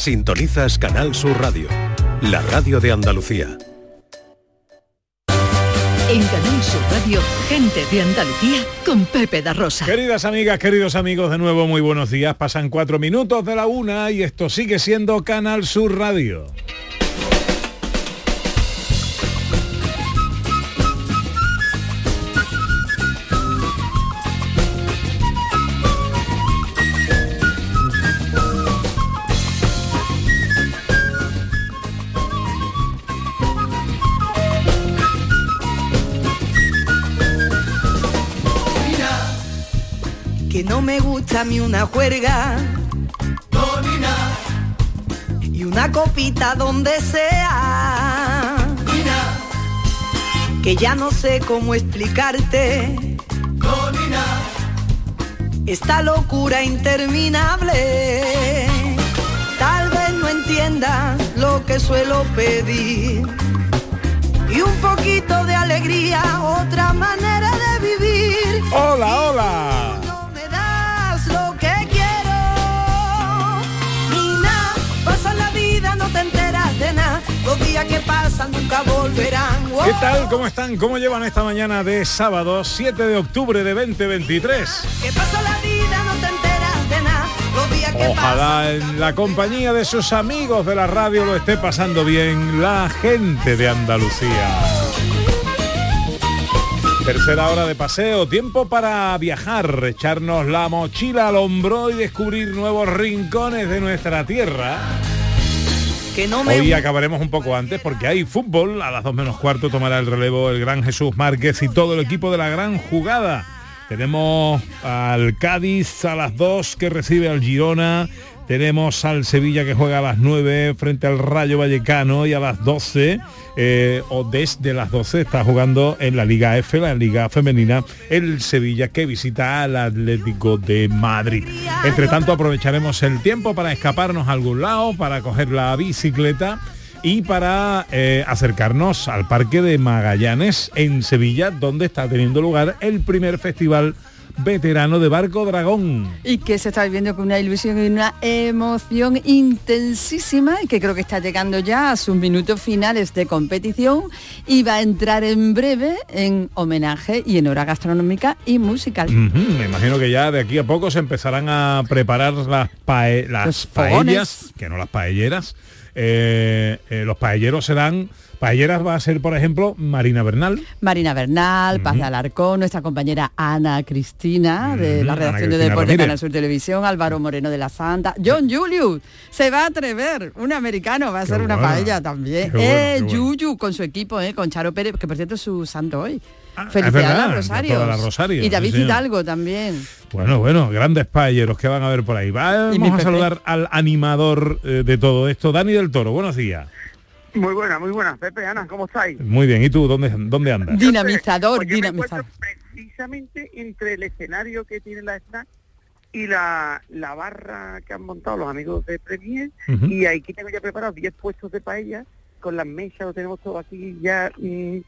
Sintonizas Canal Sur Radio, la radio de Andalucía. En Canal Sur Radio, gente de Andalucía con Pepe da Rosa. Queridas amigas, queridos amigos, de nuevo muy buenos días. Pasan cuatro minutos de la una y esto sigue siendo Canal Sur Radio. Me gusta a mí una juerga. Y una copita donde sea. Que ya no sé cómo explicarte. Esta locura interminable. Tal vez no entiendas lo que suelo pedir. Y un poquito de alegría otra manera de vivir. Hola, hola. Días que pasan nunca volverán. ¿Qué tal? ¿Cómo están? ¿Cómo llevan esta mañana de sábado 7 de octubre de 2023? Que pasa la vida, no te enteras de nada. Los días que Ojalá en la compañía de sus amigos de la radio lo esté pasando bien la gente de Andalucía. Tercera hora de paseo, tiempo para viajar, echarnos la mochila al hombro y descubrir nuevos rincones de nuestra tierra. Pasan, que no me Hoy acabaremos un poco antes porque hay fútbol. A las dos menos cuarto tomará el relevo el gran Jesús Márquez y todo el equipo de la gran jugada. Tenemos al Cádiz a las 2 que recibe al Girona. Tenemos al Sevilla que juega a las 9 frente al Rayo Vallecano y a las 12 eh, o desde las 12 está jugando en la Liga F, la Liga Femenina, el Sevilla que visita al Atlético de Madrid. Entre tanto aprovecharemos el tiempo para escaparnos a algún lado, para coger la bicicleta y para eh, acercarnos al Parque de Magallanes en Sevilla, donde está teniendo lugar el primer festival veterano de Barco Dragón. y que se está viviendo con una ilusión y una emoción intensísima y que creo que está llegando ya a sus minutos finales de competición y va a entrar en breve en homenaje y en hora gastronómica y musical. Me imagino que ya de aquí a poco se empezarán a preparar las, pae- las paellas, que no las paelleras. Eh, eh, los paelleros serán, paelleras va a ser, por ejemplo, Marina Bernal. Marina Bernal, Paz de Alarcón, nuestra compañera Ana Cristina de la redacción de Deportes. Canal Sur Televisión, Álvaro Moreno de la Santa, John Julius, se va a atrever, un americano, va a ser una bueno, paella también. bueno, eh, bueno. Yuyu con su equipo, eh, con Charo Pérez, que por cierto es su santo hoy. Ah, es Felicidades Rosario. Rosario, Y sí, David señor. Hidalgo también. Bueno, bueno, grandes paelleros que van a ver por ahí. Vamos a saludar al animador eh, de todo esto, Dani del Toro. Buenos días. Muy buena, muy buena. Pepe, Ana, ¿cómo estáis? Muy bien, ¿y tú dónde, dónde andas? Dinamizador, Pues yo dinamizador. precisamente entre el escenario que tiene la snack y la, la barra que han montado los amigos de Premier Ujú. y aquí tengo ya preparados 10 puestos de paella con las mesas, lo tenemos todo aquí ya mm,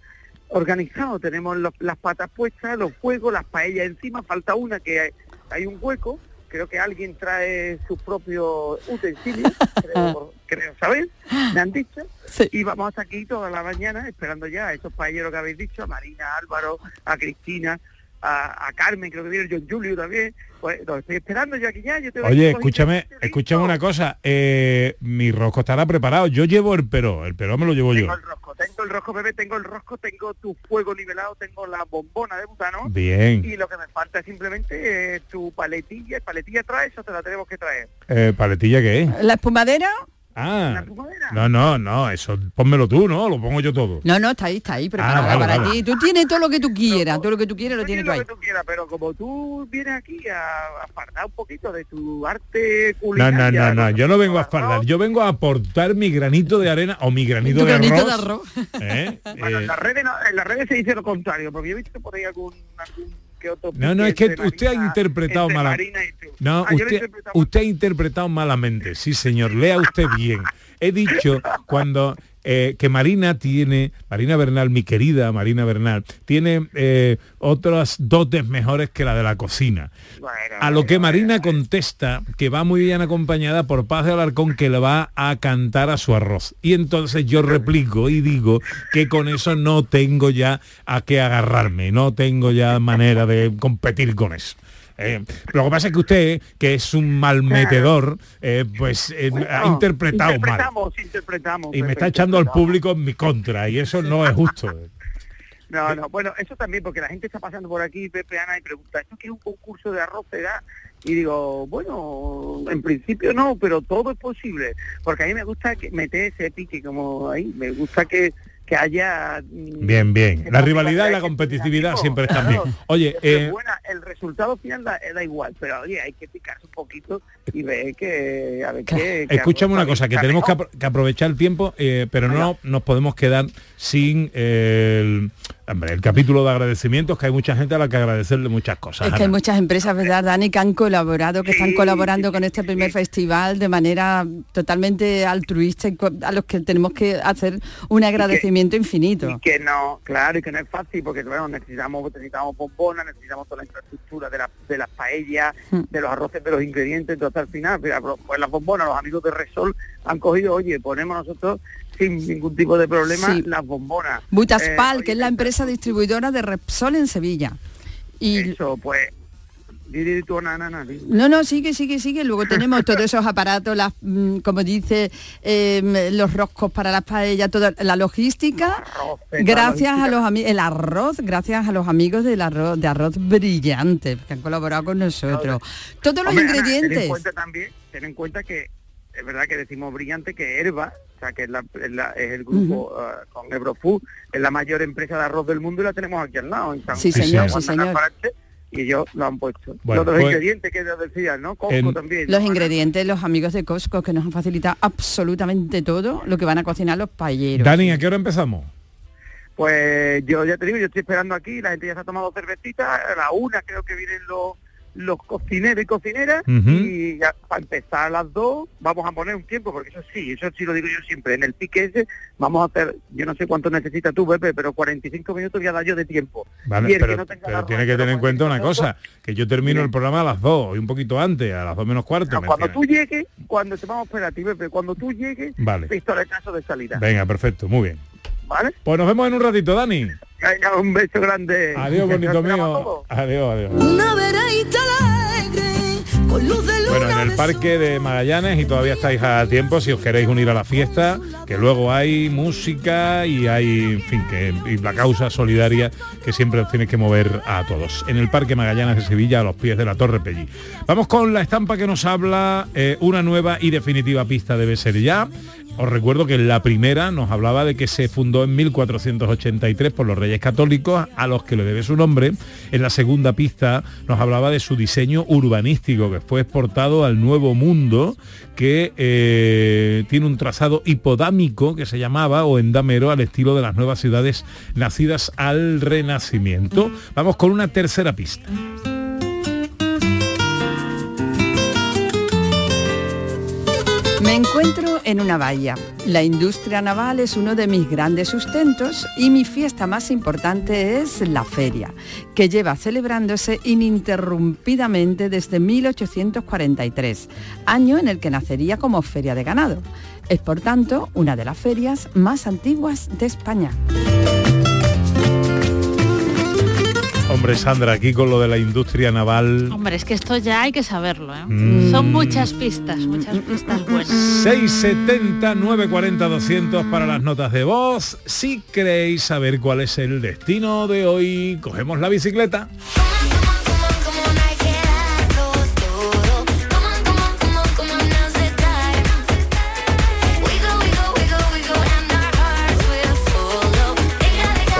organizado. Tenemos los- las patas puestas, los fuegos, las paellas encima, falta una que hay, hay un hueco. Creo que alguien trae sus propios utensilios, creo, creo saber, me han dicho. Sí. Y vamos hasta aquí toda la mañana esperando ya a esos paelleros que habéis dicho, a Marina, a Álvaro, a Cristina, a, a Carmen, creo que viene John Julio también. Pues los estoy esperando yo aquí ya. Yo te voy Oye, a escúchame, este escúchame una cosa. eh, mi rosco estará preparado. Yo llevo el pero, el pero me lo llevo yo. Tengo el rosco, tengo el rosco, bebé, tengo el rosco, tengo tu fuego nivelado, tengo la bombona de butano. Bien. Y lo que me falta es simplemente eh, tu paletilla. ¿Paletilla traes o te la tenemos que traer? Eh, ¿Paletilla qué es? ¿La espumadera? Ah, no, no, no, eso pónmelo tú, ¿no? Lo pongo yo todo. No, no, está ahí, está ahí, preparada Ah, vale, para vale. ti. Tú tienes todo lo que tú quieras, todo lo que tú quieras lo tienes tú ahí. lo que tú quieras, pero como tú vienes aquí a, a fardar un poquito de tu arte No, culinaria... no, no, no, con yo no vengo a fardar, yo vengo a aportar mi granito de arena o mi granito, Tu de, granito arroz, de arroz. ¿eh? Bueno, Eh, en, las redes, no- en las redes se dice lo contrario, porque yo he visto por ahí algún, algún que otro... No, no, es que usted ha interpretado entre mala- Marina y tú. No, Ah, usted, usted ha interpretado malamente, sí señor, lea usted bien. He dicho cuando eh, que Marina tiene, Marina Bernal, mi querida Marina Bernal, tiene eh, otras dotes mejores que la de la cocina. A lo que Marina contesta que va muy bien acompañada por Paz de Alarcón que le va a cantar a su arroz. Y entonces yo replico y digo que con eso no tengo ya a qué agarrarme, no tengo ya manera de competir con eso. Eh, lo que pasa es que usted, que es un mal metedor, eh, pues eh, ha interpretado mal. interpretamos, interpretamos. Y me está echando al interpretamos. público en mi contra, y eso no es justo. No, no, bueno, eso también, porque la gente está pasando por aquí, Pepe Ana, y pregunta, ¿esto qué es un concurso de arroz da? Y digo, bueno, en principio no, pero todo es posible, porque a mí me gusta que meter ese pique como ahí, me gusta que, que haya... mm, Bien, bien. La rivalidad y la competitividad siempre están claro. bien. Oye, eh, buena, el resultado final da, da igual, pero oye, hay que picarse un poquito y ver que... A ver qué... escúchame una cosa, que tenemos que, mejor. apro- que aprovechar el tiempo, eh, pero no nos podemos quedar sin eh, el, hombre, el capítulo de agradecimientos, que hay mucha gente a la que agradecerle muchas cosas. Es que hay muchas empresas, ¿verdad, Dani, que han colaborado, que están colaborando con este primer festival de manera totalmente altruista y a los que tenemos que hacer un agradecimiento infinito. Y que no, claro, y que no es fácil porque bueno, necesitamos, necesitamos bombonas, necesitamos toda la infraestructura de, la- de las paellas, Mm. de los arroces, de los ingredientes, entonces al final, mira, pues las bombonas, los amigos de Resol han cogido, oye, ponemos nosotros sin ningún tipo de problema Sí. las bombonas. Butaspal, Eh, oye, que es la empresa distribuidora de Repsol en Sevilla. Y Eso, pues. No, no, sigue, sigue, sigue. Luego tenemos todos esos aparatos, las, mm, como dice, eh, los roscos para las paellas, toda la logística. Gracias la a los amigos, el arroz, gracias a los amigos del arroz, de arroz brillante, que han colaborado con nosotros. Todos los Hombre, Ana, ten en ingredientes. cuenta también, ten en cuenta que es verdad que decimos brillante que Herba, o sea que es, la- es la- es el grupo eh, con Ebrofood, es la mayor empresa de arroz del mundo y la tenemos aquí al lado. En San Sí, señor, sí, señor. Y ellos lo han puesto. Bueno, los pues- ingredientes que os decía, ¿no? Cosco En- también. Los ingredientes, los amigos de Costco, que nos han facilitado absolutamente todo lo que van a cocinar los paelleros. Dani, ¿a qué hora empezamos? Pues yo ya te digo, yo estoy esperando aquí, la gente ya se ha tomado cervecita, a la una creo que vienen los los cocineros y cocineras Ujú. y ya, para empezar a las dos vamos a poner un tiempo porque eso sí, eso sí lo digo yo siempre, en el pique ese vamos a hacer, yo no sé cuánto necesitas tú Pepe, pero 45 minutos voy a dar yo de tiempo. Vale, Y el que pero, no tenga pero tiene que tener en cuenta una cosa, que yo termino el programa a las 2 y un poquito antes, a las 2 menos cuarto. No, ¿me cuando tú llegues, cuando te vamos a esperar a ti, Pepe, cuando tú llegues, Vale. pistoletazo de salida, Venga, perfecto, muy bien. ¿Vale? Pues nos vemos en un ratito, Dani. Venga, un beso grande. Adiós, bonito mío. Adiós, adiós. Una veraita alegre, con luz de luna Bueno, en el parque de Magallanes y todavía estáis a tiempo si os queréis unir a la fiesta, que luego hay música y hay, en fin, que y la causa solidaria que siempre os tiene que mover a todos. En el parque Magallanes de Sevilla, a los pies de la Torre Pelli. Vamos con la estampa que nos habla, eh, una nueva y definitiva pista debe ser ya. Os recuerdo que la primera nos hablaba de que se fundó en 1483 por los Reyes Católicos, a los que le debe su nombre. En la segunda pista nos hablaba de su diseño urbanístico, que fue exportado al Nuevo Mundo, que eh, tiene un trazado hipodámico que se llamaba, o endamero, al estilo de las nuevas ciudades nacidas al Renacimiento. Vamos con una tercera pista. Me encuentro en una bahía. La industria naval es uno de mis grandes sustentos y mi fiesta más importante es la feria, que lleva celebrándose ininterrumpidamente desde 1843, año en el que nacería como feria de ganado. Es por tanto una de las ferias más antiguas de España. Hombre, Sandra, aquí con lo de la industria naval. Hombre, es que esto ya hay que saberlo, ¿eh? Mm. Son muchas pistas, muchas pistas buenas. 670 940 200 para las notas de voz. Si queréis saber cuál es el destino de hoy, cogemos la bicicleta.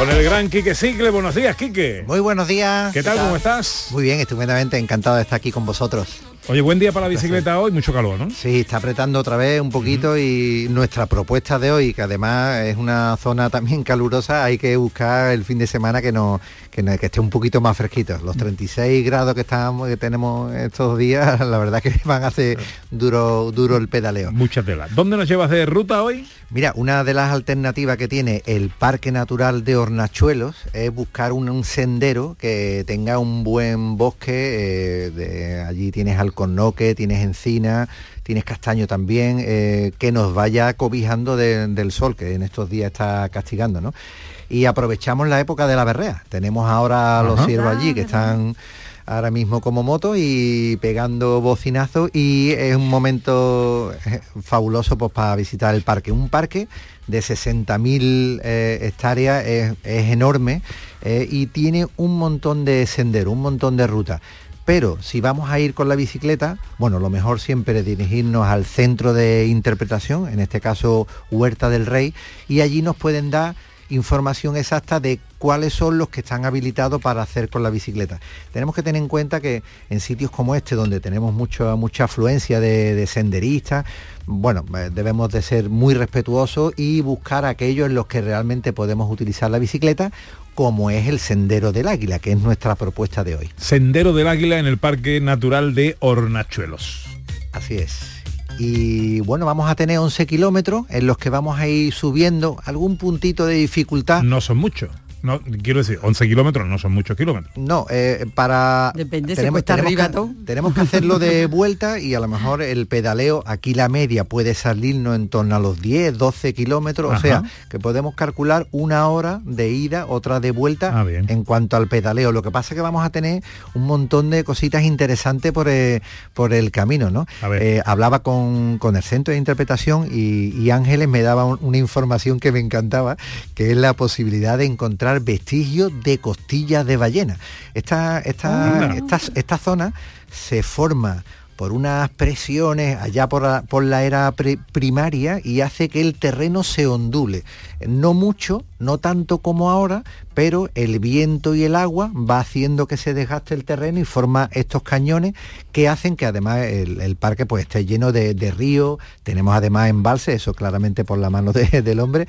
Con el gran Quique Cicle. Buenos días, Quique. Muy buenos días. ¿Qué tal? ¿Cómo estás? Muy bien, estupendamente encantado de estar aquí con vosotros. Oye, buen día para la bicicleta hoy, mucho calor, ¿no? Sí, está apretando otra vez un poquito y nuestra propuesta de hoy, que además es una zona también calurosa, hay que buscar el fin de semana que no que, no- que esté un poquito más fresquito. Los 36 grados que estamos que tenemos estos días, la verdad que van a hacer duro duro el pedaleo. Mucha tela. ¿Dónde nos llevas de ruta hoy? Mira, una de las alternativas que tiene el Parque Natural de Hornachuelos es buscar un, un sendero que tenga un buen bosque. eh, de- allí tienes alcornoque, tienes encina, tienes castaño también, eh, que nos vaya cobijando de- del sol, que en estos días está castigando, ¿no? Y aprovechamos la época de la berrea. Tenemos ahora los Ajá. ciervos allí que están ahora mismo como moto y pegando bocinazos y es un momento eh, fabuloso pues para visitar el parque. Un parque de 60.000 eh, hectáreas es, enorme eh, y tiene un montón de senderos, un montón de rutas. Pero si vamos a ir con la bicicleta, bueno, lo mejor siempre es dirigirnos al centro de interpretación, en este caso Huerta del Rey, y allí nos pueden dar información exacta de cuáles son los que están habilitados para hacer con la bicicleta. Tenemos que tener en cuenta que en sitios como este, donde tenemos mucho, mucha afluencia de, de senderistas, bueno, eh, debemos de ser muy respetuosos y buscar aquellos en los que realmente podemos utilizar la bicicleta, como es el Sendero del Águila, que es nuestra propuesta de hoy. Sendero del Águila en el Parque Natural de Hornachuelos. Así es. Y bueno, vamos a tener 11 kilómetros en los que vamos a ir subiendo algún puntito de dificultad. No son muchos. No, quiero decir, 11 kilómetros no son muchos kilómetros. No, eh, para... Depende, se cuesta tenemos arriba que, tenemos que hacerlo de vuelta y a lo mejor el pedaleo, aquí la media puede salirnos en torno a los 10, 12 kilómetros, Ajá. o sea, que podemos calcular una hora de ida, otra de vuelta Ah, bien. en cuanto al pedaleo. Lo que pasa es que vamos a tener un montón de cositas interesantes por, eh, por el camino, ¿no? A ver. Eh, hablaba con, con el centro de interpretación y, y Ángeles me daba un- una información que me encantaba, que es la posibilidad de encontrar vestigios de costillas de ballena. Esta, esta, Anda. esta, esta zona se forma por unas presiones allá por la, por la era pri- primaria y hace que el terreno se ondule. No mucho, no tanto como ahora, pero el viento y el agua va haciendo que se desgaste el terreno y forma estos cañones que hacen que además el, el parque pues esté lleno de, de ríos, tenemos además embalses, eso claramente por la mano de- del hombre,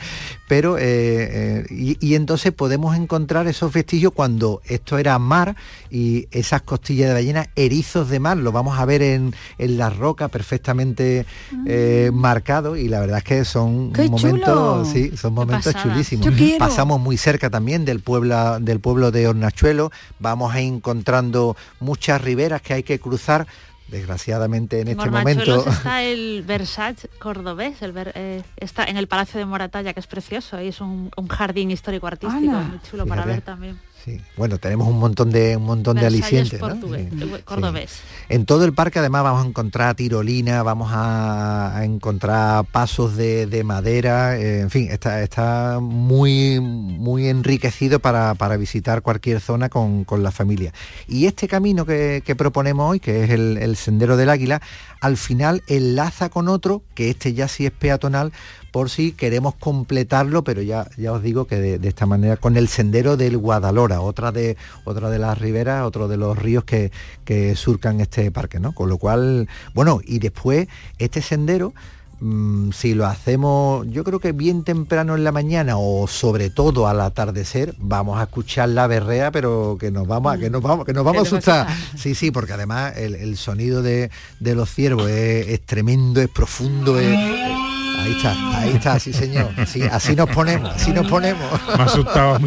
pero eh, eh, y, y entonces podemos encontrar esos vestigios cuando esto era mar y esas costillas de ballena, erizos de mar, lo vamos a ver en, en la roca perfectamente eh, marcado y la verdad es que son ¡Qué momentos, sí, son momentos chulísimos. Quiero. Pasamos muy cerca también del pueblo, del pueblo de Hornachuelo, vamos a ir encontrando muchas riberas que hay que cruzar. Desgraciadamente en este momento está el Versace cordobés, el ver- eh, está en el Palacio de Moratalla, que es precioso, y es un, un jardín histórico artístico muy chulo para ver también. Sí, bueno, tenemos un montón de un montón de alicientes. ¿no? Sí, sí. En todo el parque además vamos a encontrar tirolina, vamos a, a encontrar pasos de, de madera, eh, en fin, está, está muy, muy enriquecido para, para visitar cualquier zona con, con la familia. Y este camino que, que proponemos hoy, que es el, el Sendero del Águila, al final enlaza con otro, que este ya sí es peatonal, por si queremos completarlo, pero ya, ya os digo que de, de esta manera, con el sendero del Guadalora, otra de, otra de las riberas, otro de los ríos que, que surcan este parque, ¿no? Con lo cual, bueno, y después este sendero, mm, si lo hacemos, yo creo que bien temprano en la mañana o sobre todo al atardecer, vamos a escuchar la berrea, pero que nos vamos a, que nos vamos, que nos vamos a asustar. Sí, sí, porque además el, el sonido de, de los ciervos es, es tremendo, es profundo, es- es- Ahí está, ahí está, sí señor. Sí, así nos ponemos, así nos ponemos. Me asustaba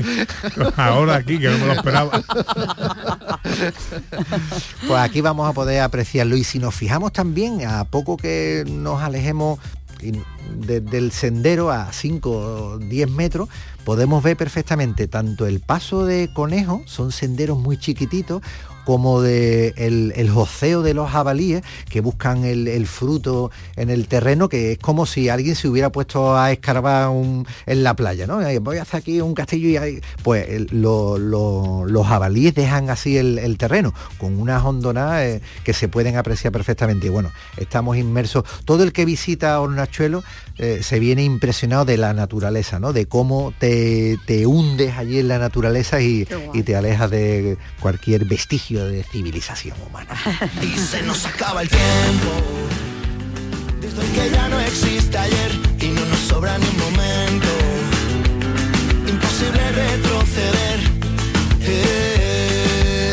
ahora aquí, que no me lo esperaba. Pues aquí vamos a poder apreciarlo. Y si nos fijamos también, a poco que nos alejemos de- del sendero a 5 o 10 metros, podemos ver perfectamente tanto el paso de conejo, son senderos muy chiquititos, como de el, el joceo de los jabalíes que buscan el, el fruto en el terreno, que es como si alguien se hubiera puesto a escarbar un- en la playa, ¿no? Voy a hacer aquí un castillo y ahí, pues el- lo- lo- los jabalíes dejan así el, el terreno, con unas hondonadas eh, que se pueden apreciar perfectamente. Y bueno, estamos inmersos. Todo el que visita Hornachuelo eh, se viene impresionado de la naturaleza, ¿no? De cómo te, te hundes allí en la naturaleza y, y te alejas de cualquier vestigio de civilización humana. Y se nos acaba el tiempo. Desde que ya no existe ayer y no nos sobra ni un momento. Imposible retroceder. Eh.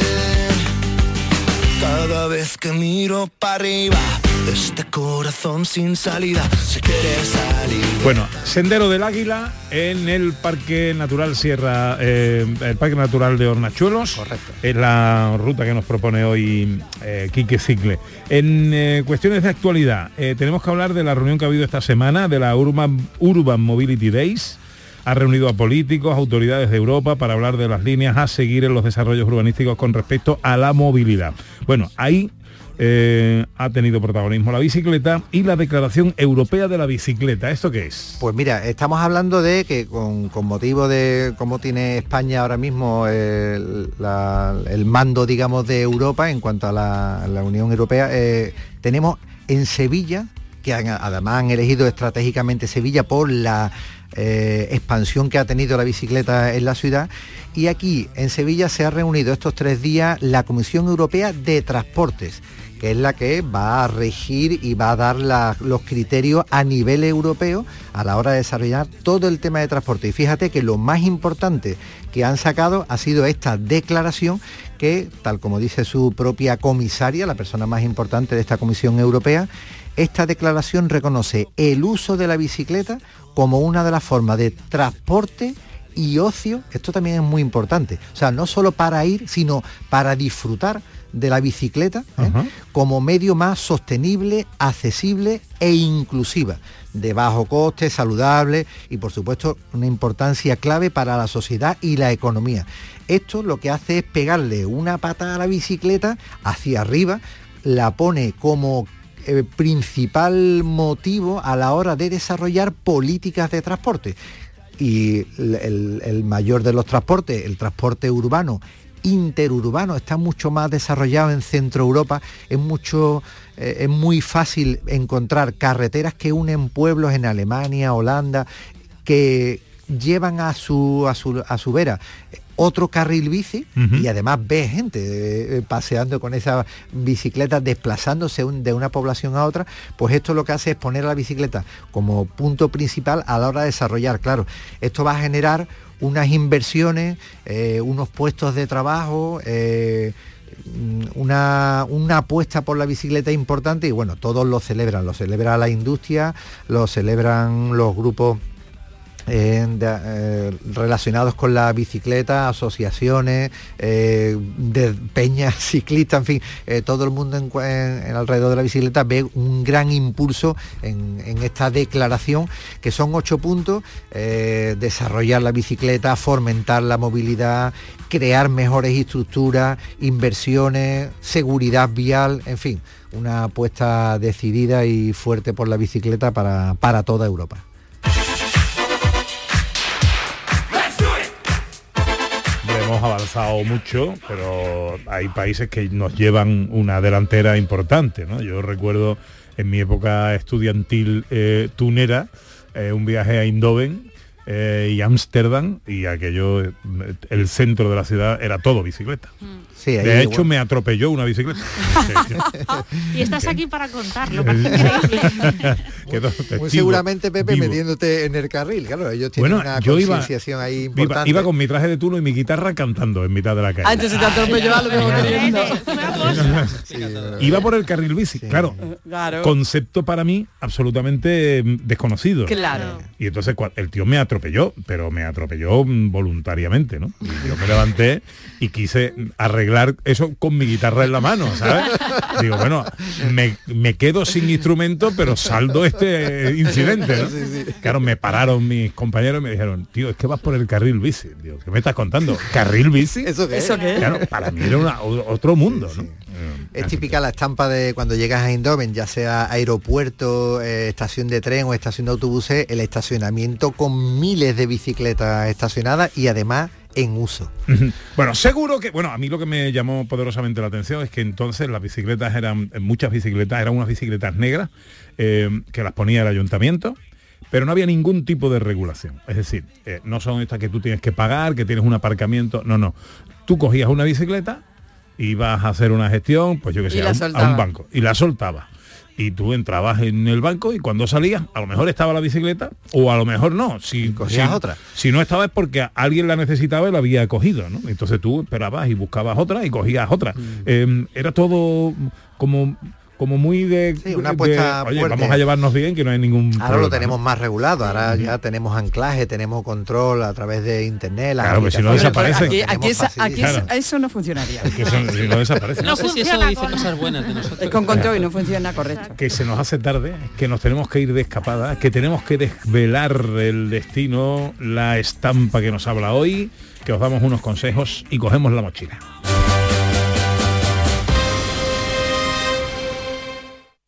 Cada vez que miro para arriba, este corazón sin salida se quiere salir. Bueno, Sendero del Águila en el Parque Natural Sierra, eh, el Parque Natural de Hornachuelos. Correcto. Es la ruta que nos propone hoy eh, Quique Cicle. En eh, cuestiones de actualidad, eh, tenemos que hablar de la reunión que ha habido esta semana, de la Urban, Urban Mobility Days. Ha reunido a políticos, autoridades de Europa para hablar de las líneas a seguir en los desarrollos urbanísticos con respecto a la movilidad. Bueno, ahí eh, ha tenido protagonismo la bicicleta y la Declaración Europea de la Bicicleta. ¿Esto qué es? Pues mira, estamos hablando de que con, motivo de cómo tiene España ahora mismo el, mando, digamos, de Europa en cuanto a la, Unión Europea, eh, tenemos en Sevilla, que además han elegido estratégicamente Sevilla por la eh, expansión que ha tenido la bicicleta en la ciudad. Y aquí en Sevilla se ha reunido estos tres días la Comisión Europea de Transportes que es la que va a regir y va a dar los criterios a nivel europeo a la hora de desarrollar todo el tema de transporte. Y fíjate que lo más importante que han sacado ha sido esta declaración que, tal como dice su propia comisaria, la persona más importante de esta Comisión Europea, esta declaración reconoce el uso de la bicicleta como una de las formas de transporte y ocio, esto también es muy importante. O sea, no solo para ir, sino para disfrutar de la bicicleta ¿eh? como medio más sostenible, accesible e inclusiva, de bajo coste, saludable y por supuesto una importancia clave para la sociedad y la economía. Esto lo que hace es pegarle una pata a la bicicleta hacia arriba, la pone como eh, principal motivo a la hora de desarrollar políticas de transporte. Y el, el- el mayor de los transportes, el transporte urbano, interurbano, está mucho más desarrollado en Centro Europa, es mucho eh, es muy fácil encontrar carreteras que unen pueblos en Alemania, Holanda, que llevan a su, a su, a su vera otro carril bici y además ve gente eh, paseando con esa bicicleta, desplazándose un- de una población a otra, pues esto lo que hace es poner la bicicleta como punto principal a la hora de desarrollar. Claro, esto va a generar unas inversiones, eh, unos puestos de trabajo, eh, una, una apuesta por la bicicleta importante y bueno, todos lo celebran, lo celebra la industria, lo celebran los grupos eh, relacionados con la bicicleta, asociaciones, eh, de peñas ciclistas, en fin, eh, todo el mundo en, en- alrededor de la bicicleta ve un gran impulso en, esta declaración, que son ocho puntos, desarrollar la bicicleta, fomentar la movilidad, crear mejores estructuras, inversiones, seguridad vial, en fin, una apuesta decidida y fuerte por la bicicleta para, para toda Europa. Hemos avanzado mucho, pero hay países que nos llevan una delantera importante. ¿no? Yo recuerdo en mi época estudiantil eh, tunera eh, un viaje a Eindhoven eh, y Ámsterdam y aquello, eh, el centro de la ciudad era todo bicicleta. Sí, ahí de hecho, igual. me atropelló una bicicleta. Y estás aquí para contarlo, increíble. Muy seguramente, Pepe, vivo. metiéndote en el carril. Claro, ellos tienen Bueno, una yo iba, concienciación ahí iba, importante. iba con mi traje de tuno y mi guitarra cantando en mitad de la calle. Ah, entonces te atropelló algo. Sí, Iba por el carril bici, Sí. claro. Claro. Concepto para mí absolutamente mm, desconocido. Claro. Y entonces el tío me atropelló, pero me atropelló mm, voluntariamente, ¿no? Y yo me levanté y quise arreglar eso con mi guitarra en la mano, ¿sabes? Digo, bueno, me, me quedo sin instrumento, pero saldo este incidente, ¿no? Claro, me pararon mis compañeros y me dijeron, tío, es que vas por el carril bici. Digo, ¿qué me estás contando? ¿Carril bici? ¿Eso qué es? ¿Eso qué? Claro, para mí era una- otro mundo, ¿no? Eh, Es típica la estampa de cuando llegas a Eindhoven, ya sea aeropuerto, eh, estación de tren o estación de autobuses, el estacionamiento con miles de bicicletas estacionadas y además en uso. Bueno, seguro que, bueno, a mí lo que me llamó poderosamente la atención es que entonces las bicicletas eran, muchas bicicletas, eran unas bicicletas negras eh, que las ponía el ayuntamiento, pero no había ningún tipo de regulación. Es decir, eh, no son estas que tú tienes que pagar, que tienes un aparcamiento, no, no. Tú cogías una bicicleta, ibas a hacer una gestión, pues yo que sé, a un, a soltaba. un banco, y la soltabas. Y tú entrabas en el banco y cuando salías, a lo mejor estaba la bicicleta o a lo mejor no. Si, cogías si- otra. si no estaba es porque alguien la necesitaba y la había cogido, ¿no? Entonces tú esperabas y buscabas otra y cogías otra. Eh, era todo como como muy de, Sí, una de- apuesta oye, fuerte. vamos a llevarnos bien que no hay ningún Ahora problema, lo tenemos ¿no? más regulado, ahora ya tenemos anclaje, tenemos control a través de internet. las Claro, pues si no aplicaciones, desaparece. Aquí, aquí esa- eso no funcionaría. Eso- si no desaparece. No sé si eso funciona dice con- cosas buenas de nosotros. Es con control y no funciona correcto. que se nos hace tarde, que nos tenemos que ir de escapada, que tenemos que desvelar el destino, la estampa que nos habla hoy, que os damos unos consejos y cogemos la mochila.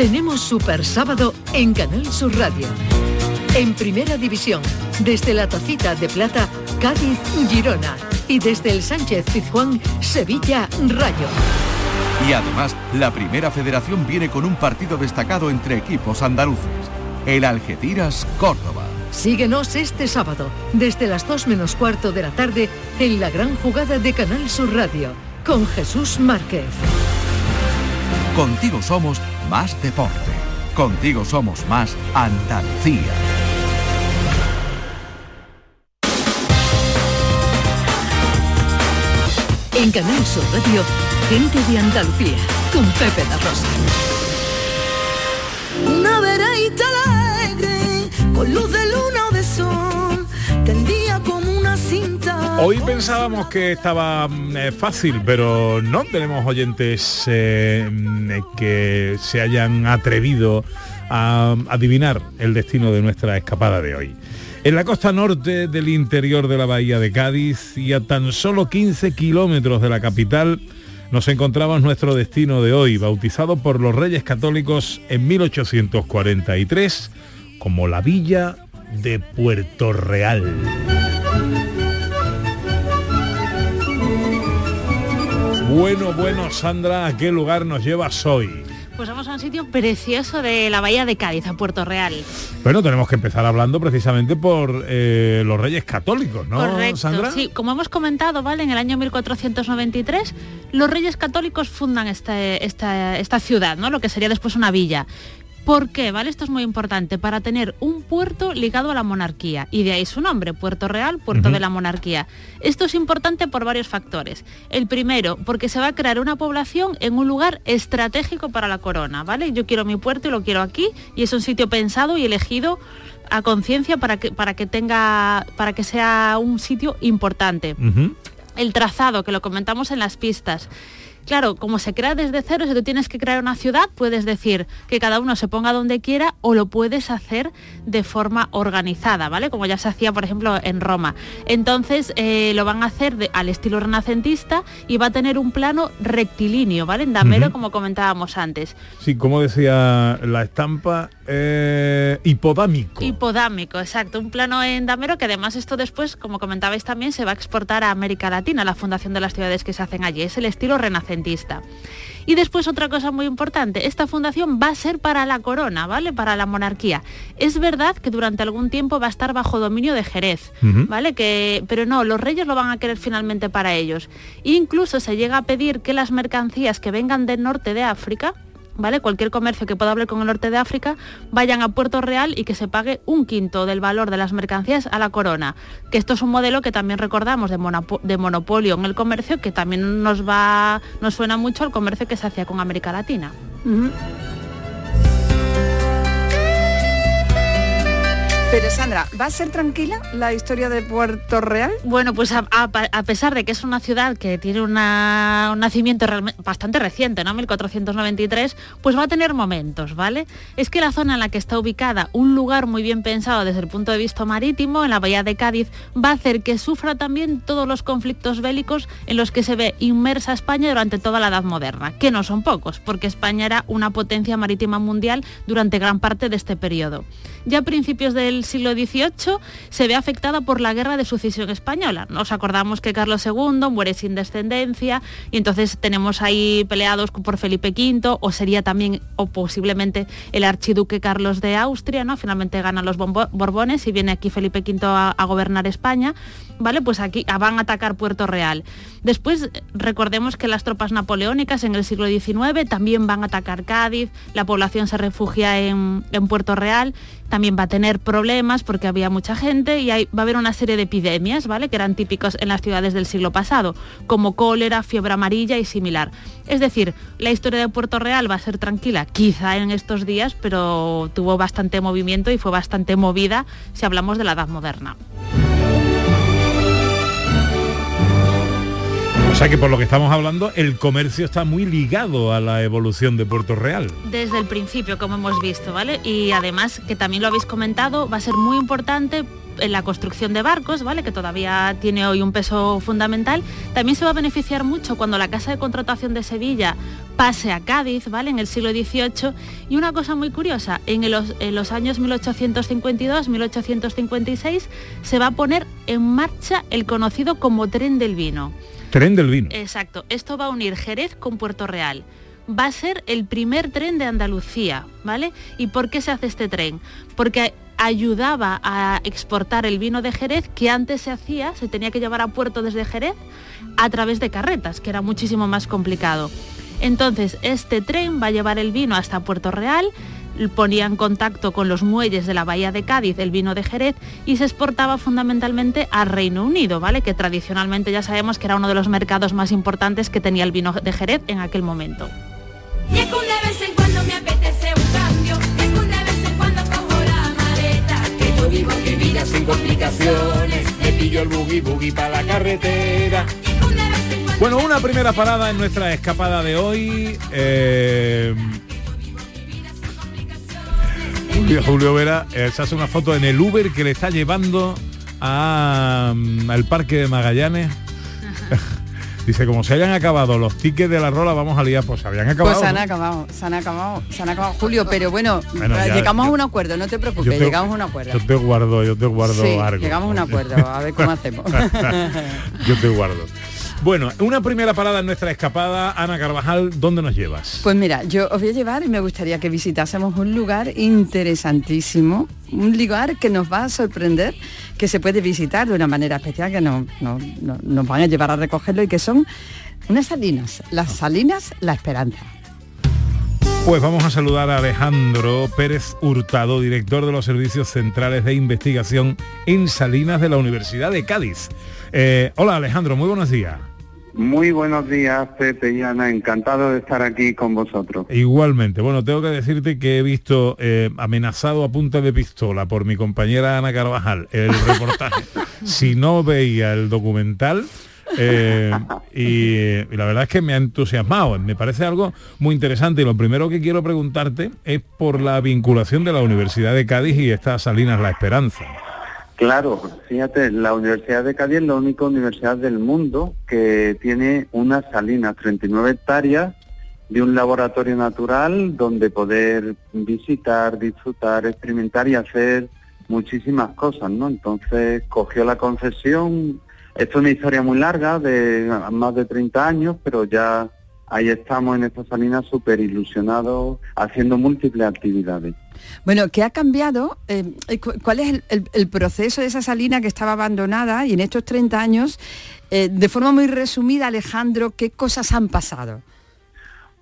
Tenemos Super Sábado en Canal Sur Radio. En Primera División, desde la Tacita de Plata, Cádiz, Girona. Y desde el Sánchez Pizjuán, Sevilla, Rayo. Y además, la primera federación viene con un partido destacado entre equipos andaluces. El Algeciras Córdoba. Síguenos este sábado, desde las 2 menos cuarto de la tarde, en la gran jugada de Canal Sur Radio, con Jesús Márquez. Contigo somos más deporte. Contigo somos más Andalucía. En Canal Sur Radio, gente de Andalucía, con Pepe da Rosa. Una vereita alegre, con luz de luna o de sol, tendía como una cinta. Hoy pensábamos que estaba mm, eh, fácil, pero no tenemos oyentes eh, mm, que se hayan atrevido a adivinar el destino de nuestra escapada de hoy. En la costa norte del interior de la bahía de Cádiz y a tan solo 15 kilómetros de la capital, nos encontramos nuestro destino de hoy, bautizado por los Reyes Católicos en 1843 como la villa de Puerto Real. Bueno, bueno, Sandra, ¿a qué lugar nos llevas hoy? Pues vamos a un sitio precioso de la bahía de Cádiz, a Puerto Real. Bueno, tenemos que empezar hablando precisamente por eh, los Reyes Católicos, ¿no, Correcto. Sandra? Sí, como hemos comentado, ¿vale? En el año 1493, los reyes católicos fundan esta, esta, esta ciudad, ¿no? Lo que sería después una villa. ¿Por qué? ¿Vale? Esto es muy importante. Para tener un puerto ligado a la monarquía. Y de ahí su nombre, Puerto Real, Puerto de la Monarquía. Esto es importante por varios factores. El primero, porque se va a crear una población en un lugar estratégico para la corona, ¿vale? Yo quiero mi puerto y lo quiero aquí. Y es un sitio pensado y elegido a conciencia para que, para que tenga, para que sea un sitio importante el trazado, que lo comentamos en las pistas. Claro, como se crea desde cero, si tú tienes que crear una ciudad, puedes decir que cada uno se ponga donde quiera o lo puedes hacer de forma organizada, ¿vale? Como ya se hacía, por ejemplo, en Roma. Entonces, eh, lo van a hacer de- al estilo renacentista y va a tener un plano rectilíneo, ¿vale? En damero, como comentábamos antes. Sí, como decía la estampa, eh, hipodámico. Hipodámico, exacto. Un plano en damero que además esto después, como comentabais también, se va a exportar a América Latina, la fundación de las ciudades que se hacen allí. Es el estilo renacentista. Y después otra cosa muy importante, esta fundación va a ser para la corona, ¿vale? Para la monarquía. Es verdad que durante algún tiempo va a estar bajo dominio de Jerez. ¿vale? Que, pero no, los reyes lo van a querer finalmente para ellos. E incluso se llega a pedir que las mercancías que vengan del norte de África, ¿vale? Cualquier comercio que pueda hablar con el norte de África, vayan a Puerto Real y que se pague un quinto del valor de las mercancías a la corona. Que esto es un modelo que también recordamos de, de monopolio en el comercio, que también nos va, nos suena mucho al comercio que se hacía con América Latina. Pero Sandra, ¿va a ser tranquila la historia de Puerto Real? Bueno, pues a, pesar de que es una ciudad que tiene un nacimiento bastante reciente, ¿no? 1493, pues va a tener momentos, ¿vale? Es que la zona en la que está ubicada, un lugar muy bien pensado desde el punto de vista marítimo, en la bahía de Cádiz, va a hacer que sufra también todos los conflictos bélicos en los que se ve inmersa España durante toda la Edad Moderna, que no son pocos, porque España era una potencia marítima mundial durante gran parte de este periodo. Ya a principios del siglo XVIII se ve afectada por la guerra de sucesión española. Nos acordamos que Carlos II muere sin descendencia y entonces tenemos ahí peleados por Felipe V o sería también o posiblemente el archiduque Carlos de Austria, ¿no? Finalmente ganan los Borbones y viene aquí Felipe V a, a gobernar España. ¿Vale? Pues aquí van a atacar Puerto Real. Después recordemos que las tropas napoleónicas en el siglo XIX también van a atacar Cádiz, la población se refugia en, en Puerto Real también va a tener problemas porque había mucha gente y va a haber una serie de epidemias, ¿vale? Que eran típicos en las ciudades del siglo pasado, como cólera, fiebre amarilla y similar. Es decir, la historia de Puerto Real va a ser tranquila, quizá en estos días, pero tuvo bastante movimiento y fue bastante movida si hablamos de la edad moderna. Sea que por lo que estamos hablando, el comercio está muy ligado a la evolución de Puerto Real. Desde el principio, como hemos visto, ¿vale? Y además, que también lo habéis comentado, va a ser muy importante en la construcción de barcos, ¿vale? que todavía tiene hoy un peso fundamental, también se va a beneficiar mucho cuando la Casa de Contratación de Sevilla pase a Cádiz, ¿vale? En el siglo XVIII. Y una cosa muy curiosa, en los años 1852-1856 se va a poner en marcha el conocido como tren del vino. Tren del vino. Exacto. Esto va a unir Jerez con Puerto Real. Va a ser el primer tren de Andalucía, ¿vale? ¿Y por qué se hace este tren? Porque ayudaba a exportar el vino de Jerez que antes se hacía, se tenía que llevar a puerto desde Jerez a través de carretas, que era muchísimo más complicado. Entonces, este tren va a llevar el vino hasta Puerto Real, ponía en contacto con los muelles de la bahía de Cádiz el vino de Jerez y se exportaba fundamentalmente al Reino Unido, ¿vale? Que tradicionalmente ya sabemos que era uno de los mercados más importantes que tenía el vino de Jerez en aquel momento. sin complicaciones, pillo el boogie boogie para la carretera. Bueno, una primera parada en nuestra escapada de hoy. Eh, Julio, Vera eh, se hace una foto en el Uber que le está llevando mm, al parque de Magallanes. Dice, como se hayan acabado los tickets de la rola, vamos a liar, pues se habían acabado. Pues se han acabado, se han acabado, se han acabado, Julio, pero bueno, llegamos a un acuerdo, no te preocupes, llegamos a un acuerdo. Yo te guardo, yo te guardo algo. Llegamos a un acuerdo, a ver cómo hacemos. yo te guardo. Bueno, una primera parada en nuestra escapada, Ana Carvajal, ¿dónde nos llevas? Pues mira, yo os voy a llevar y me gustaría que visitásemos un lugar interesantísimo, un lugar que nos va a sorprender, que se puede visitar de una manera especial, que no, nos van a llevar a recogerlo y que son unas salinas, las salinas La Esperanza. Pues vamos a saludar a Alejandro Pérez Hurtado, director de los Servicios Centrales de Investigación en Salinas de la Universidad de Cádiz. Eh, hola Alejandro, muy buenos días. Muy buenos días, Pepe y Ana. Encantado de estar aquí con vosotros. Igualmente. Bueno, tengo que decirte que he visto eh, amenazado a punta de pistola por mi compañera Ana Carvajal el reportaje. si no veía el documental, eh, y, la verdad es que me ha entusiasmado, me parece algo muy interesante y lo primero que quiero preguntarte es por la vinculación de la Universidad de Cádiz y estas Salinas La Esperanza. Claro, fíjate, la Universidad de Cádiz es la única universidad del mundo que tiene unas salinas, 39 hectáreas de un laboratorio natural donde poder visitar, disfrutar, experimentar y hacer muchísimas cosas, ¿no? Entonces cogió la concesión, esto es una historia muy larga, de más de 30 años, pero ya ahí estamos en esta salina súper ilusionados, haciendo múltiples actividades. Bueno, ¿qué ha cambiado? Eh, ¿Cuál es el, proceso de esa salina que estaba abandonada y en estos 30 años, eh, de forma muy resumida, Alejandro, qué cosas han pasado?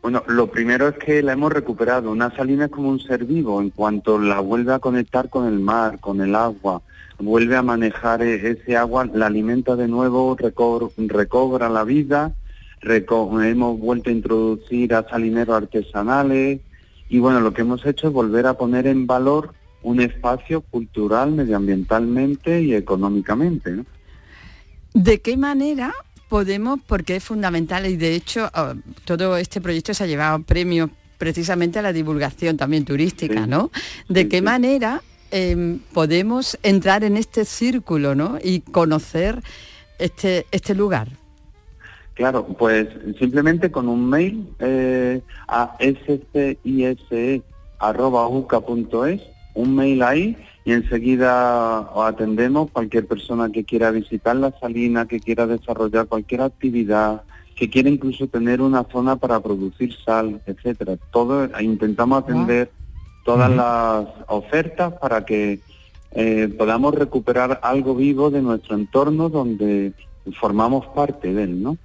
Bueno, lo primero es que la hemos recuperado. Una salina es como un ser vivo, en cuanto la vuelve a conectar con el mar, con el agua, vuelve a manejar e- ese agua, la alimenta de nuevo, reco- recobra la vida, reco- hemos vuelto a introducir a salineros artesanales y bueno, lo que hemos hecho es volver a poner en valor un espacio cultural, medioambientalmente y económicamente. ¿no? ¿De qué manera podemos, porque es fundamental y de hecho ah, todo este proyecto se ha llevado premios precisamente a la divulgación también turística, Sí. ¿no? ¿De Sí, qué sí. manera em, podemos entrar en este círculo, ¿no? Y conocer este, este lugar. Claro, pues simplemente con un mail eh, a scise.uca.es, un mail ahí y enseguida os atendemos cualquier persona que quiera visitar la salina, que quiera desarrollar cualquier actividad, que quiera incluso tener una zona para producir sal, etcétera. Todo intentamos atender todas las ofertas para que eh, podamos recuperar algo vivo de nuestro entorno donde formamos parte de él, ¿no?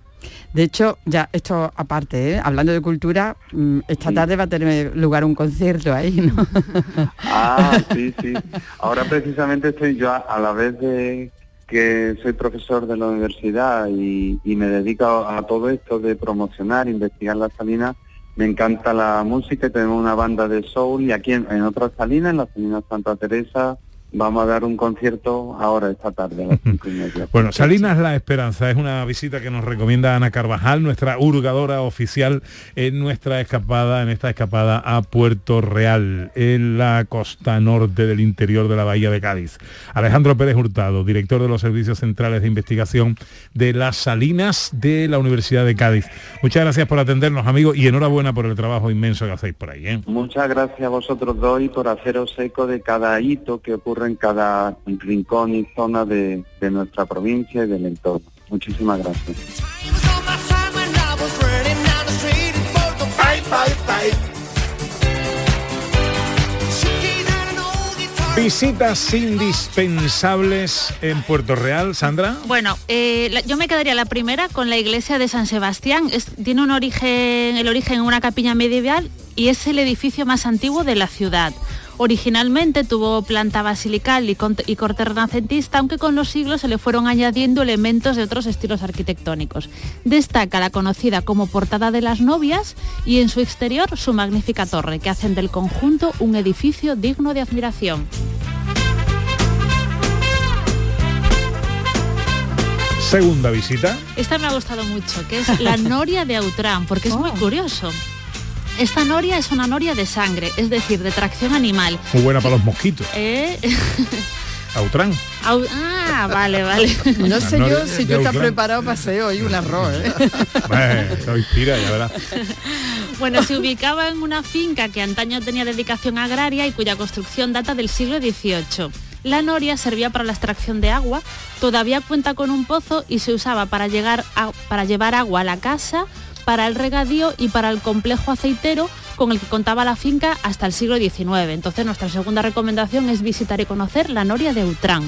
De hecho, ya esto aparte, ¿eh? hablando de cultura, mm, esta tarde va a tener lugar un concierto ahí, ¿no? Ah, sí, sí. Ahora precisamente estoy yo a, la vez de que soy profesor de la universidad y, y me dedico a, a todo esto de promocionar, investigar la salina. Me encanta la música, tenemos una banda de soul y aquí en, en otra salina, en la salina Santa Teresa, vamos a dar un concierto ahora esta tarde a las cinco y media. Bueno, Salinas La Esperanza es una visita que nos recomienda Ana Carvajal, nuestra hurgadora oficial en nuestra escapada, en esta escapada a Puerto Real, en la costa norte del interior de la bahía de Cádiz. Alejandro Pérez Hurtado, director de los Servicios Centrales de Investigación de las Salinas de la Universidad de Cádiz. Muchas gracias por atendernos, amigos, y enhorabuena por el trabajo inmenso que hacéis por ahí. ¿eh? Muchas gracias a vosotros dos y por haceros eco de cada hito que ocurre en cada rincón y zona de, de nuestra provincia y del entorno. Muchísimas gracias. Visitas indispensables en Puerto Real, Sandra. Bueno, eh, la- yo me quedaría la primera con la iglesia de San Sebastián. Es- tiene un origen, el origen en una capilla medieval y es el edificio más antiguo de la ciudad. Originalmente tuvo planta basilical y, con- y corte renacentista, aunque con los siglos se le fueron añadiendo elementos de otros estilos arquitectónicos. Destaca la conocida como Portada de las Novias y en su exterior su magnífica torre, que hacen del conjunto un edificio digno de admiración. Segunda visita. Esta me ha gustado mucho, que es la noria de Autrán, porque es muy curioso. Esta noria es una noria de sangre, es decir, de tracción animal. Muy buena para los mosquitos. Eh, Autrán. au- ah, vale, vale. No sé yo si tú estás preparado para hacer hoy un arroz, ¿eh? Eh, lo inspira, ya verás. Bueno, se ubicaba en una finca que antaño tenía dedicación agraria y cuya construcción data del siglo XVIII. La noria servía para la extracción de agua, todavía cuenta con un pozo y se usaba para, llegar a- para llevar agua a la casa, para el regadío y para el complejo aceitero con el que contaba la finca hasta el siglo XIX. Entonces nuestra segunda recomendación es visitar y conocer la noria de Utrán.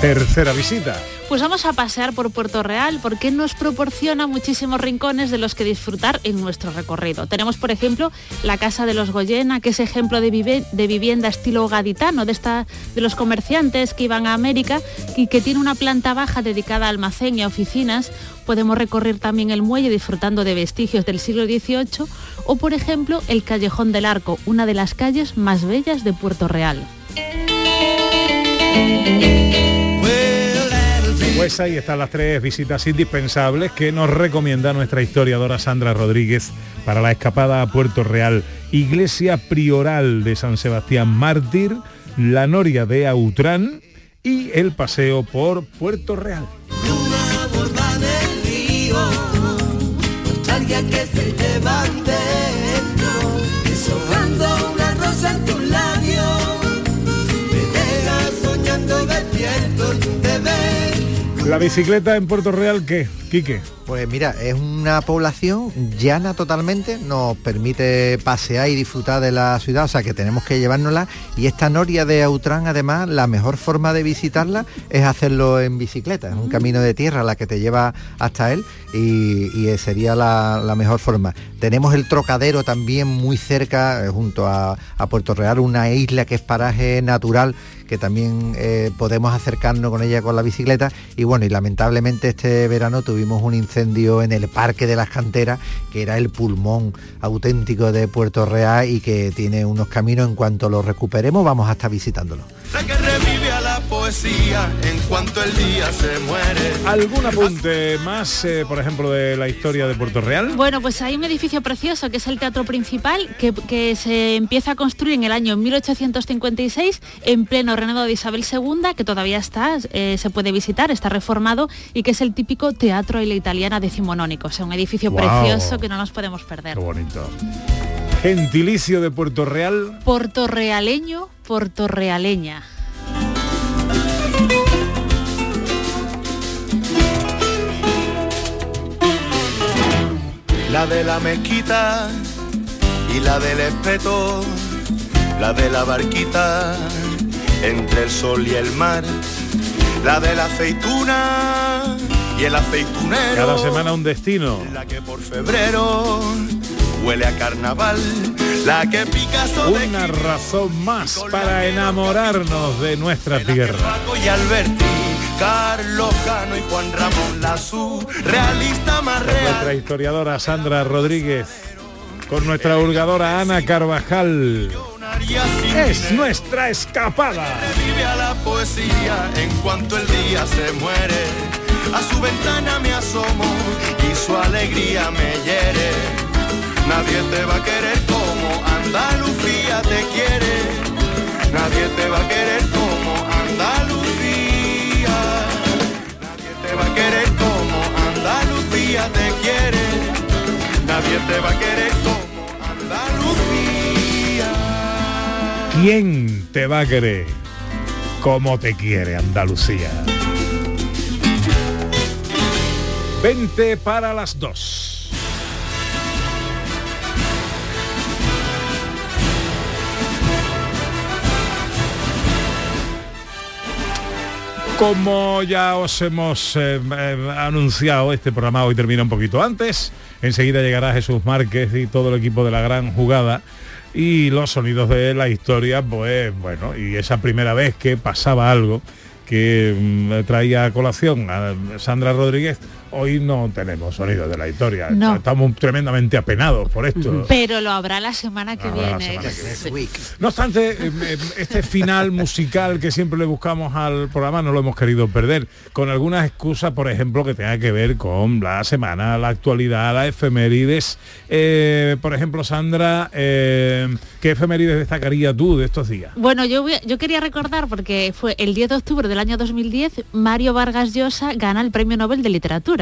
Tercera visita. Pues vamos a pasear por Puerto Real porque nos proporciona muchísimos rincones de los que disfrutar en nuestro recorrido. Tenemos, por ejemplo, la Casa de los Goyena, que es ejemplo de, vivienda estilo gaditano, de los comerciantes que iban a América y que tiene una planta baja dedicada a almacén y a oficinas. Podemos recorrer también el muelle disfrutando de vestigios del siglo XVIII o, por ejemplo, el Callejón del Arco, una de las calles más bellas de Puerto Real. Pues ahí están las tres visitas indispensables que nos recomienda nuestra historiadora Sandra Rodríguez para la escapada a Puerto Real. Iglesia Prioral de San Sebastián Mártir, la Noria de Autrán y el paseo por Puerto Real. La bicicleta en Puerto Real, ¿qué? Quique. Pues mira, es una población llana totalmente, nos permite pasear y disfrutar de la ciudad, o sea que tenemos que llevárnosla. Y esta noria de Autrán, además, la mejor forma de visitarla es hacerlo en bicicleta, es un camino de tierra la que te lleva hasta él y, y sería la, la mejor forma. Tenemos el Trocadero también muy cerca, eh, junto a, a Puerto Real, una isla que es paraje natural que también eh, podemos acercarnos con ella con la bicicleta y bueno y lamentablemente este verano tuvimos un incendio en el parque de las canteras que era el pulmón auténtico de Puerto Real y que tiene unos caminos. En cuanto lo recuperemos vamos a estar visitándolo poesía en cuanto el día se muere. ¿Algún apunte más, eh, por ejemplo, de la historia de Puerto Real? Bueno, pues hay un edificio precioso que es el Teatro Principal, que, que se empieza a construir en el año 1856 en pleno reinado de Isabel II, que todavía está, eh, se puede visitar, está reformado y que es el típico teatro y la italiana decimonónico. O sea, un edificio precioso que no nos podemos perder. Qué bonito. Gentilicio de Puerto Real. Portorrealeño, portorrealeña. La de la mezquita y la del espeto, la de la barquita entre el sol y el mar, la de la aceituna y el aceitunero. Cada semana un destino. La que por febrero huele a carnaval, la que Picasso Una razón más para enamorarnos de nuestra tierra. Carlos Cano y Juan Ramón Lazú, realista más Con real. nuestra historiadora Sandra Rodríguez. Con nuestra hurgadora Ana Carvajal. Es nuestra escapada. Vive a la poesía en cuanto el día se muere. A su ventana me asomo y su alegría me hiere. Nadie te va a querer como Andalucía te quiere. Nadie te va a querer como Andalucía. Va a querer como Andalucía te quiere. Nadie te va a querer como Andalucía. ¿Quién te va a querer como te quiere Andalucía? 20 para las 2. Como ya os hemos eh, eh, anunciado, este programa hoy termina un poquito antes. Enseguida llegará Jesús Márquez y todo el equipo de la gran jugada. Y los sonidos de la historia, pues bueno, y esa primera vez que pasaba algo que mm, traía a colación a Sandra Rodríguez, hoy no tenemos sonidos de la historia. No. Estamos tremendamente apenados por esto. Pero lo habrá la semana que Habrá viene. semana que viene. No obstante, eh, eh, este final musical que siempre le buscamos al programa no lo hemos querido perder, con algunas excusas, por ejemplo, que tenga que ver con la semana, la actualidad, la efemérides. Eh, por ejemplo, Sandra, eh, ¿qué efemérides destacaría tú de estos días? Bueno, yo, voy yo quería recordar, porque fue el 10 de octubre del año 2010, Mario Vargas Llosa gana el Premio Nobel de Literatura.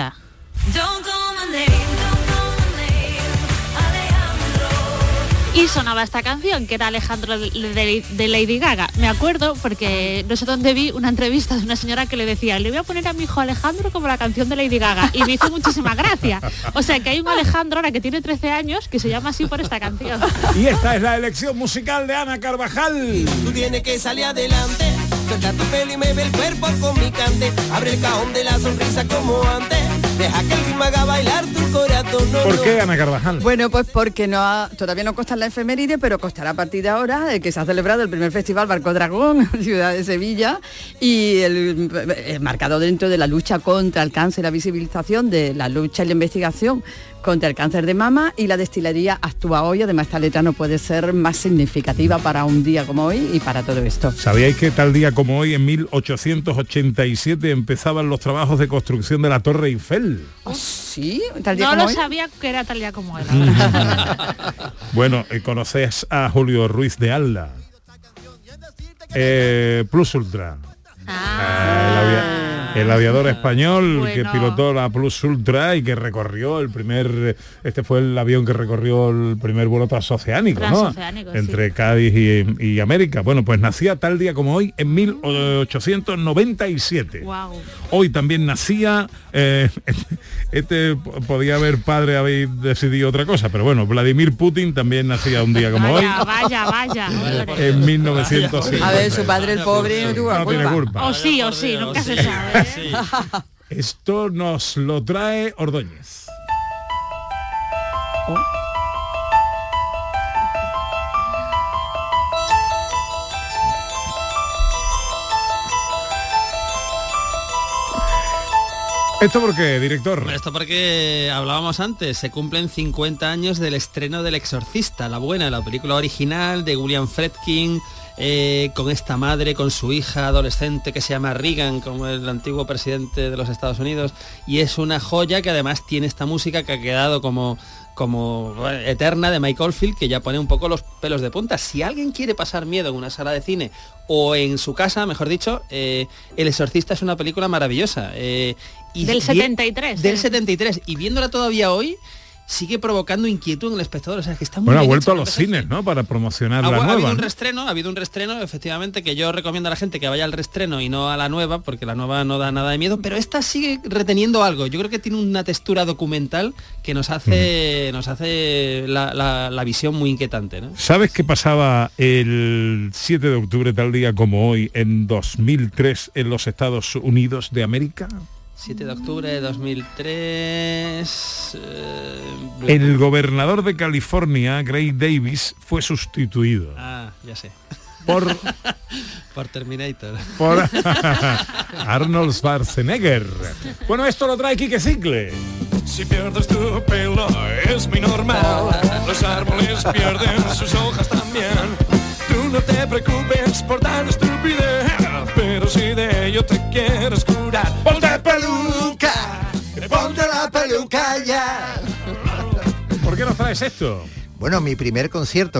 Y sonaba esta canción, que era Alejandro de, Lady Gaga. Me acuerdo porque no sé dónde vi una entrevista de una señora que le decía, le voy a poner a mi hijo Alejandro como la canción de Lady Gaga. Y me hizo muchísima gracia. O sea que hay un Alejandro ahora que tiene 13 años que se llama así por esta canción. Y esta es la elección musical de Ana Carvajal. Tú tienes que salir adelante, tu pelo y me ve el cuerpo con mi cante. Abre el cajón de la sonrisa como antes, deja que el ritmo haga bailar tu corazón. No, ¿Por qué Ana Carvajal? Bueno, pues porque no ha- todavía no consta la efeméride, pero costará a partir de ahora, eh, que se ha celebrado el primer festival Barco Dragón, ciudad de Sevilla, y el, eh, marcado dentro de la lucha contra el cáncer, la visibilización de la lucha y la investigación contra el cáncer de mama y la destilería actúa hoy. Además, esta letra no puede ser más significativa para un día como hoy y para todo esto. ¿Sabíais que tal día como hoy, en 1887, empezaban los trabajos de construcción de la Torre Eiffel? Sí, tal día No como lo hoy. sabía que era tal día como era. Bueno, eh, conoces a Julio Ruiz de Alda. Eh, Plus Ultra. Ah, había, el aviador español que pilotó la Plus Ultra y que recorrió el primer, este fue el avión que recorrió el primer vuelo transoceánico, ¿no? Transoceánico, sí. Entre Cádiz y, y América. Bueno, pues nacía tal día como hoy en 1897. Wow. Hoy también nacía, eh, este podía haber padre haber decidido otra cosa, pero bueno, Vladimir Putin también nacía un día como hoy. Vaya, vaya, vaya. hombre. En 1950. A ver, su padre el pobre no tuvo No tiene culpa. culpa. O sí, o sí, nunca se sabe. ¿Eh? Esto nos lo trae Ordóñez. ¿Esto por qué, director? Esto porque hablábamos antes, se cumplen 50 años del estreno del Exorcista, la buena, la película original de William Friedkin, eh, con esta madre, con su hija adolescente que se llama Reagan, como el antiguo presidente de los Estados Unidos, y es una joya que además tiene esta música que ha quedado como como eterna de Michael Field que ya pone un poco los pelos de punta. Si alguien quiere pasar miedo en una sala de cine o en su casa, mejor dicho, eh, El Exorcista es una película maravillosa. eh, y Del vi- 73, Del ¿eh? 73. Y viéndola todavía hoy, sigue provocando inquietud en el espectador. O sea, que está muy Bueno, ha vuelto a los cines, ¿no? Para promocionar Ha, la ha habido nueva. un ¿no? restreno, ha habido un restreno, efectivamente, que yo recomiendo a la gente que vaya al restreno y no a la nueva, porque la nueva no da nada de miedo, pero esta sigue reteniendo algo. Yo creo que tiene una textura documental que nos hace, nos hace la, la- la visión muy inquietante. ¿no? ¿Sabes qué pasaba el 7 de octubre, tal día como hoy, en 2003 en los Estados Unidos de América? 7 de octubre de 2003. eh, El gobernador de California, Gray Davis, fue sustituido Ah, ya sé. por, Por Terminator. por Arnold Schwarzenegger. Bueno, esto lo trae Quique Cicle. Si pierdes tu pelo es muy normal. Los árboles pierden sus hojas también. Tú no te preocupes por tan estupidez. Pero si de ello te quieres curar, ponte peluca. Ponte la peluca ya. ¿Por qué nos traes esto? Bueno, mi primer concierto